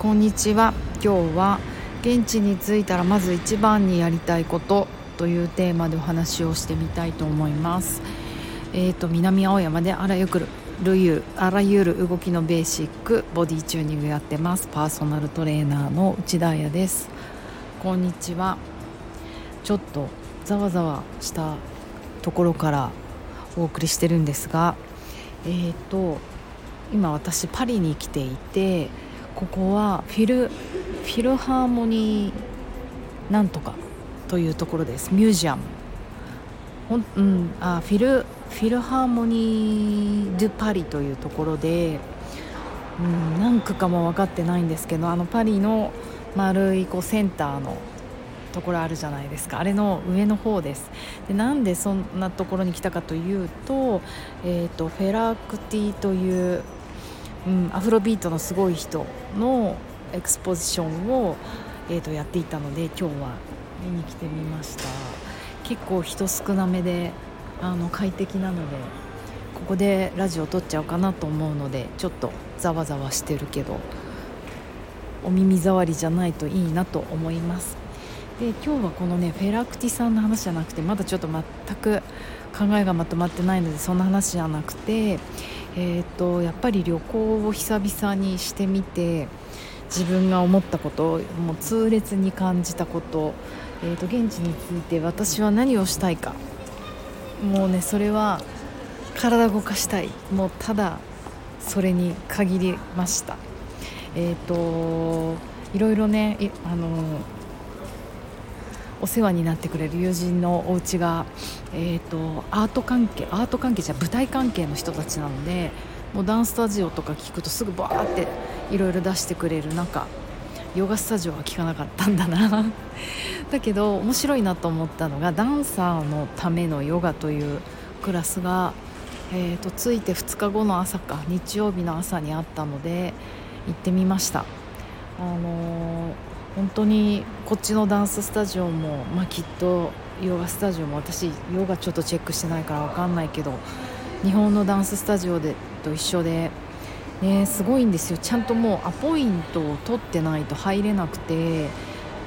こんにちは。今日は現地に着いたらまず一番にやりたいことというテーマでお話をしてみたいと思います。えーと、南青山であらゆるあらゆる動きのベーシックボディチューニングやってます。パーソナルトレーナーの内田彩です。こんにちは。ちょっとざわざわしたところからお送りしてるんですがえーと今私パリに来ていてここはフィルフィルハーモニーなんとかというところです。ミュージアム。ほん、うん、あフィルフィルハーモニー・ドゥ・パリというところで、うん、何区かも分かってないんですけどあのパリの丸いこうセンターのところあるじゃないですか。あれの上の方です。でなんでそんなところに来たかというと,、えーと、フェラクティという、うん、アフロビートのすごい人のエクスポジションを、えーと、やっていたので今日は見に来てみました。結構人少なめであの快適なのでここでラジオ撮っちゃおうかなと思うのでちょっとざわざわしてるけどお耳障りじゃないといいなと思います。で今日はこのねフェラクティさんの話じゃなくてまだちょっと全く考えがまとまってないのでそんな話じゃなくて、えーと、やっぱり旅行を久々にしてみて自分が思ったこともう痛烈に感じたこと,、えーと、現地について私は何をしたいか。もうねそれは体動かしたい。もうただそれに限りました。えっ、ー、といろいろねあのお世話になってくれる友人のお家がえーと、アート関係アート関係じゃ舞台関係の人たちなのでもうダンスタジオとか聞くとすぐバーっていろいろ出してくれる中ヨガスタジオは聞かなかったんだな だけど面白いなと思ったのがダンサーのためのヨガというクラスが、えーと、ついて2日後の朝か日曜日の朝にあったので行ってみました。あのー本当にこっちのダンススタジオも、まあ、きっとヨガスタジオも私ヨガちょっとチェックしてないから分かんないけど日本のダンススタジオでと一緒で、ね、すごいんですよ。ちゃんともうアポイントを取ってないと入れなくて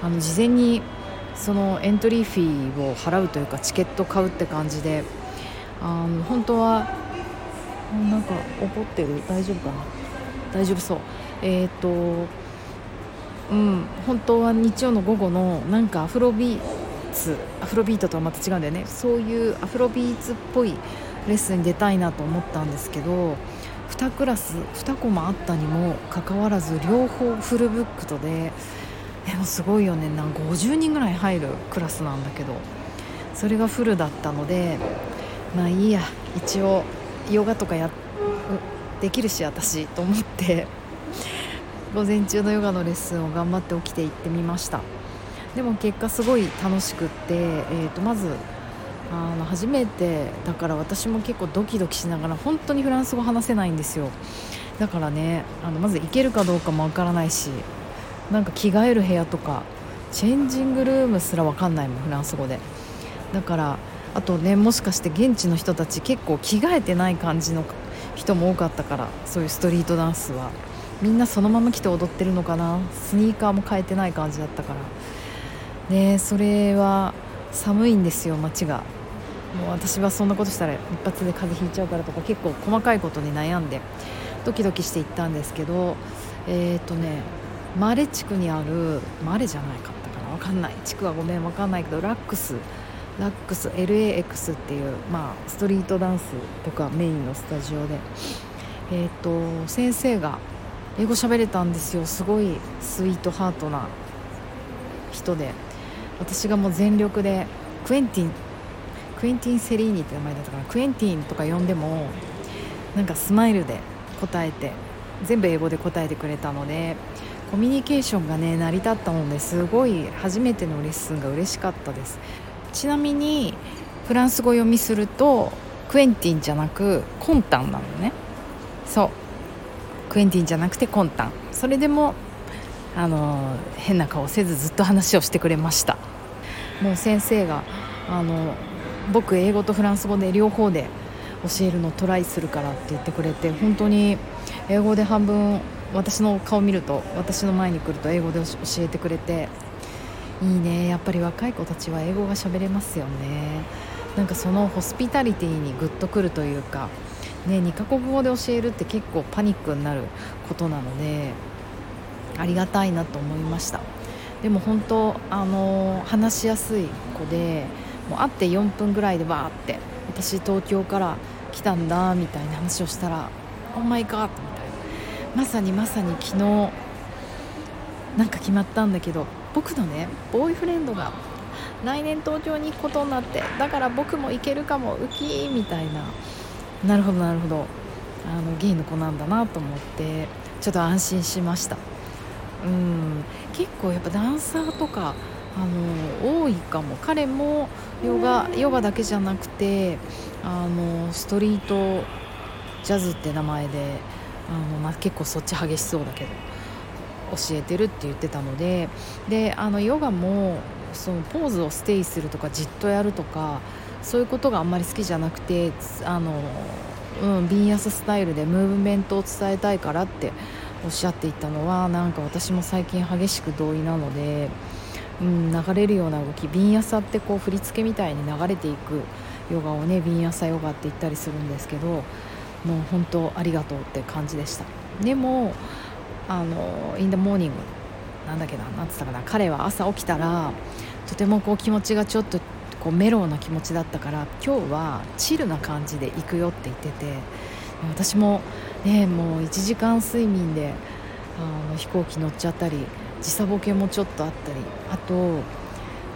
あの事前にそのエントリーフィーを払うというかチケット買うって感じであの本当はなんか怒ってる？大丈夫かな？大丈夫そう。えっ、ー、とうん、本当は日曜の午後のなんかアフロビーツアフロビートとはまた違うんだよね。そういうアフロビーツっぽいレッスンに出たいなと思ったんですけど2クラス2コマあったにもかかわらず両方フルブックとででもすごいよね。なん50人ぐらい入るクラスなんだけどそれがフルだったのでまあいいや。一応ヨガとかやできるし私と思って。午前中のヨガのレッスンを頑張って起きて行ってみました。でも結果すごい楽しくって、えー、とまずあの初めてだから私も結構ドキドキしながら本当にフランス語話せないんですよ。だからねあのまず行けるかどうかもわからないしなんか着替える部屋とかチェンジングルームすらわかんないもんフランス語で。だからあとねもしかして現地の人たち結構着替えてない感じの人も多かったからそういうストリートダンスは。みんなそのまま来て踊ってるのかな？スニーカーも変えてない感じだったから。ねそれは寒いんですよ街が。もう私はそんなことしたら一発で風邪ひいちゃうからとか結構細かいことに悩んでドキドキして行ったんですけどえっ、ー、とねマレ地区にあるマレじゃないかったかな？分かんない。地区はごめん分かんないけどラックス。ラックス LAX っていう、まあ、ストリートダンスとかメインのスタジオで、えーと先生が英語喋れたんですよ。すごいスイートハートな人で。私がもう全力でクエンティンクエンティン・セリーニって名前だったからクエンティンとか呼んでもなんかスマイルで答えて全部英語で答えてくれたのでコミュニケーションがね成り立ったのですごい初めてのレッスンが嬉しかったです。ちなみにフランス語読みするとクエンティンじゃなくコンタンなのね。そう。クエンティンじゃなくてコンタン。それでもあの変な顔せずずっと話をしてくれました。もう先生があの僕英語とフランス語で両方で教えるのトライするからって言ってくれて本当に英語で半分私の顔見ると私の前に来ると英語で教えてくれていいね。やっぱり若い子たちは英語が喋れますよね。なんかそのホスピタリティにグッとくるというか、ね、2カ国語で教えるって結構パニックになることなのでありがたいなと思いました。でも本当あの話しやすい子でもう会って4分ぐらいでバーって私東京から来たんだみたいな話をしたら「オーマイガー」みたいな。まさにまさに昨日なんか決まったんだけど僕のねボーイフレンドが来年東京に行くことになってだから僕も行けるかもウキーみたいななるほどなるほど。あのゲイの子なんだなと思ってちょっと安心しました。うん。結構やっぱダンサーとかあの多いかも。彼もヨガヨガだけじゃなくてあのストリートジャズって名前であの、まあ、結構そっち激しそうだけど教えてるって言ってたのでであのヨガもそのポーズをステイするとかじっとやるとかそういうことがあんまり好きじゃなくてあの、うん、ビンヤススタイルでムーブメントを伝えたいからっておっしゃっていたのはなんか私も最近激しく同意なので、うん、流れるような動きビンヤサってこう振り付けみたいに流れていくヨガをねビンヤサヨガって言ったりするんですけどもう本当ありがとうって感じでした。でもあのインダモーニングなんだっけな何つったかな彼は朝起きたらとてもこう気持ちがちょっとこうメロウな気持ちだったから今日はチルな感じで行くよって言ってて私もねもう1時間睡眠であの飛行機乗っちゃったり時差ボケもちょっとあったりあと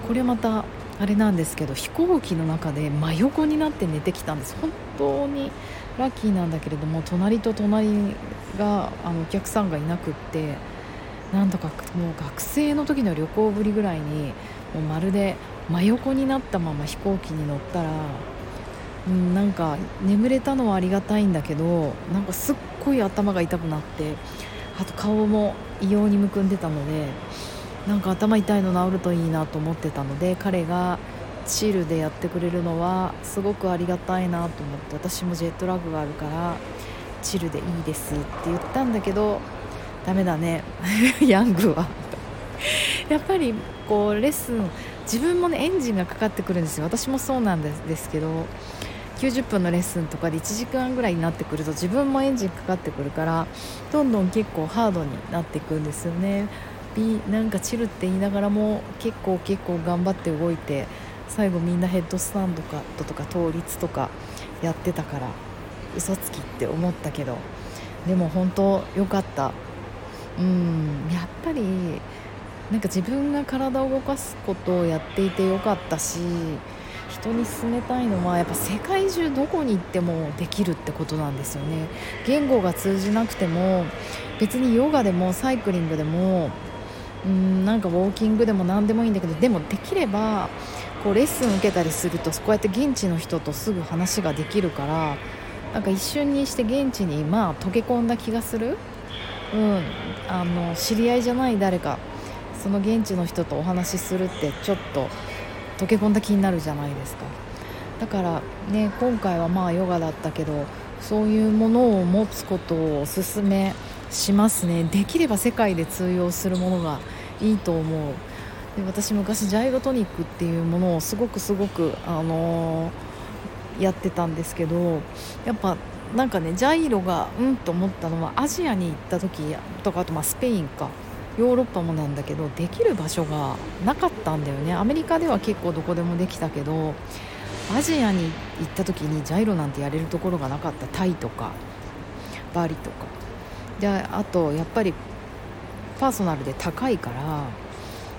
これまたあれなんですけど飛行機の中で真横になって寝てきたんです。本当にラッキーなんだけれども隣と隣があのお客さんがいなくってなんとかもう学生の時の旅行ぶりぐらいにもうまるで真横になったまま飛行機に乗ったら、うん、なんか眠れたのはありがたいんだけどなんかすっごい頭が痛くなってあと顔も異様にむくんでたのでなんか頭痛いの治るといいなと思ってたので彼がチルでやってくれるのはすごくありがたいなと思って私もジェットラグがあるからチルでいいですって言ったんだけどダメだね。ヤングは。やっぱりこうレッスン自分もねエンジンがかかってくるんですよ。私もそうなんですけど90分のレッスンとかで1時間ぐらいになってくると自分もエンジンかかってくるからどんどん結構ハードになっていくんですよね。なんかチルって言いながらも結構結構頑張って動いて最後みんなヘッドスタンドかとか倒立とかやってたから嘘つきって思ったけどでも本当良かった。うんやっぱりなんか自分が体を動かすことをやっていてよかったし人に勧めたいのはやっぱ世界中どこに行ってもできるってことなんですよね。言語が通じなくても別にヨガでもサイクリングでもうんなんかウォーキングでも何でもいいんだけどでもできればこうレッスン受けたりするとこうやって現地の人とすぐ話ができるからなんか一瞬にして現地にまあ溶け込んだ気がする、うん、あの知り合いじゃない誰かその現地の人とお話しするってちょっと溶け込んだ気になるじゃないですか。だからね今回はまあヨガだったけどそういうものを持つことをおすすめしますね。できれば世界で通用するものがいいと思う。で私昔ジャイロトニックっていうものをすごくすごく、あのー、やってたんですけどやっぱなんかねジャイロがうんと思ったのはアジアに行った時とかあとまあスペインか。ヨーロッパもなんだけどできる場所がなかったんだよね。アメリカでは結構どこでもできたけどアジアに行った時にジャイロなんてやれるところがなかった。タイとかバリとか。であとやっぱりパーソナルで高いから、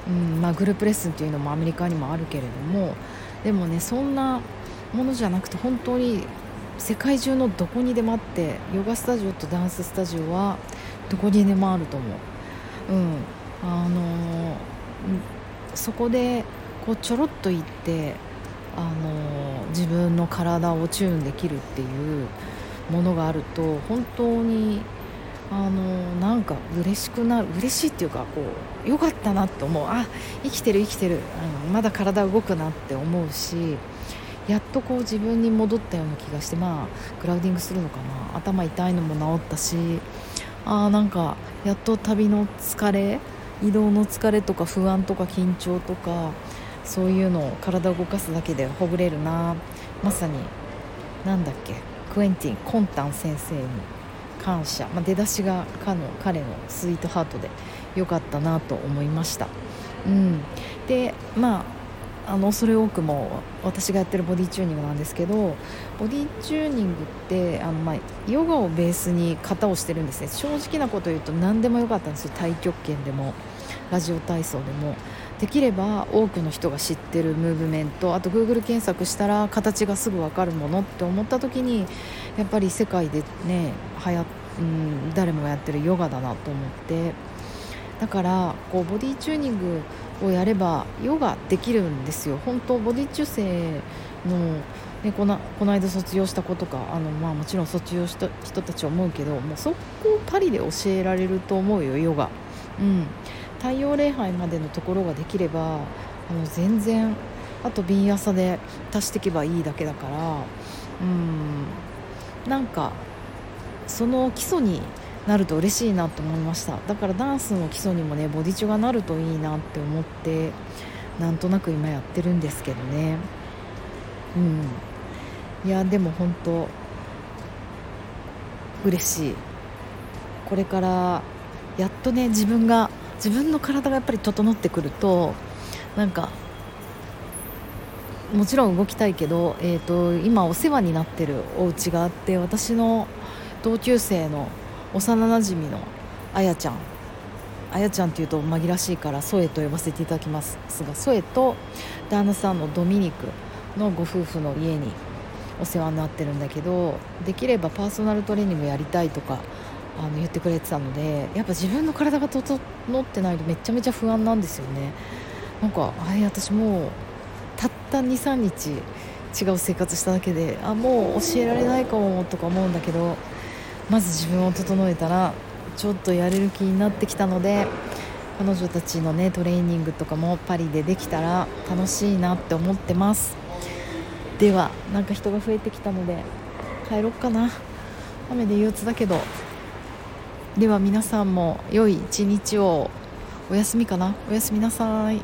うんまあ、グループレッスンっていうのもアメリカにもあるけれどもでもねそんなものじゃなくて本当に世界中のどこにでもあってヨガスタジオとダンススタジオはどこにでもあると思う、うん。あの、そこでこうちょろっと行って、あの、自分の体をチューンできるっていうものがあると本当にあのなんか嬉しくなる嬉しいっていうかこうよかったなって思う。あ生きてる生きてる。あのまだ体動くなって思うしやっとこう自分に戻ったような気がしてまあクラウディングするのかな。頭痛いのも治ったしあーなんかやっと旅の疲れ移動の疲れとか不安とか緊張とかそういうのを体を動かすだけでほぐれるな。まさに何だっけクエンティン・コンタン先生に感謝、まあ、出だしが彼の彼のスイートハートで良かったなと思いました、うん、でまああの恐れ多くも私がやってるボディチューニングなんですけどボディチューニングってあの、まあ、ヨガをベースに型をしてるんですね。正直なこと言うと何でもよかったんですよ。太極拳でもラジオ体操でも。できれば多くの人が知ってるムーブメントあと Google 検索したら形がすぐ分かるものって思った時にやっぱり世界でね流行、うん、誰もがやってるヨガだなと思って。だからこうボディチューニングをやればヨガできるんですよ。本当ボディ中性の、ね、このこの間卒業した子とかあの、まあ、もちろん卒業した人たちは思うけどもうそこをパリで教えられると思うよヨガ、うん、太陽礼拝までのところができればあの全然あと瓶朝で足していけばいいだけだからうん。なんかその基礎になると嬉しいなと思いました。だからダンスの基礎にもねボディチュがなるといいなって思ってなんとなく今やってるんですけどね。うん。いやでも本当嬉しい。これからやっとね自分が自分の体がやっぱり整ってくるとなんかもちろん動きたいけど、えーと今お世話になってるお家があって私の同級生の幼なじみのあやちゃんあやちゃんっていうと紛らしいからソエと呼ばせていただきます。がソエと旦那さんのドミニクのご夫婦の家にお世話になってるんだけどできればパーソナルトレーニングやりたいとかあの言ってくれてたのでやっぱ自分の体が整ってないとめちゃめちゃ不安なんですよね。なんかあれ私もうたった23日違う生活しただけであもう教えられないかもとか思うんだけどまず自分を整えたらちょっとやれる気になってきたので彼女たちのねトレーニングとかもパリでできたら楽しいなって思ってます。ではなんか人が増えてきたので帰ろっかな。雨で憂鬱だけど。では皆さんも良い一日を。お休みかな。おやすみなさい。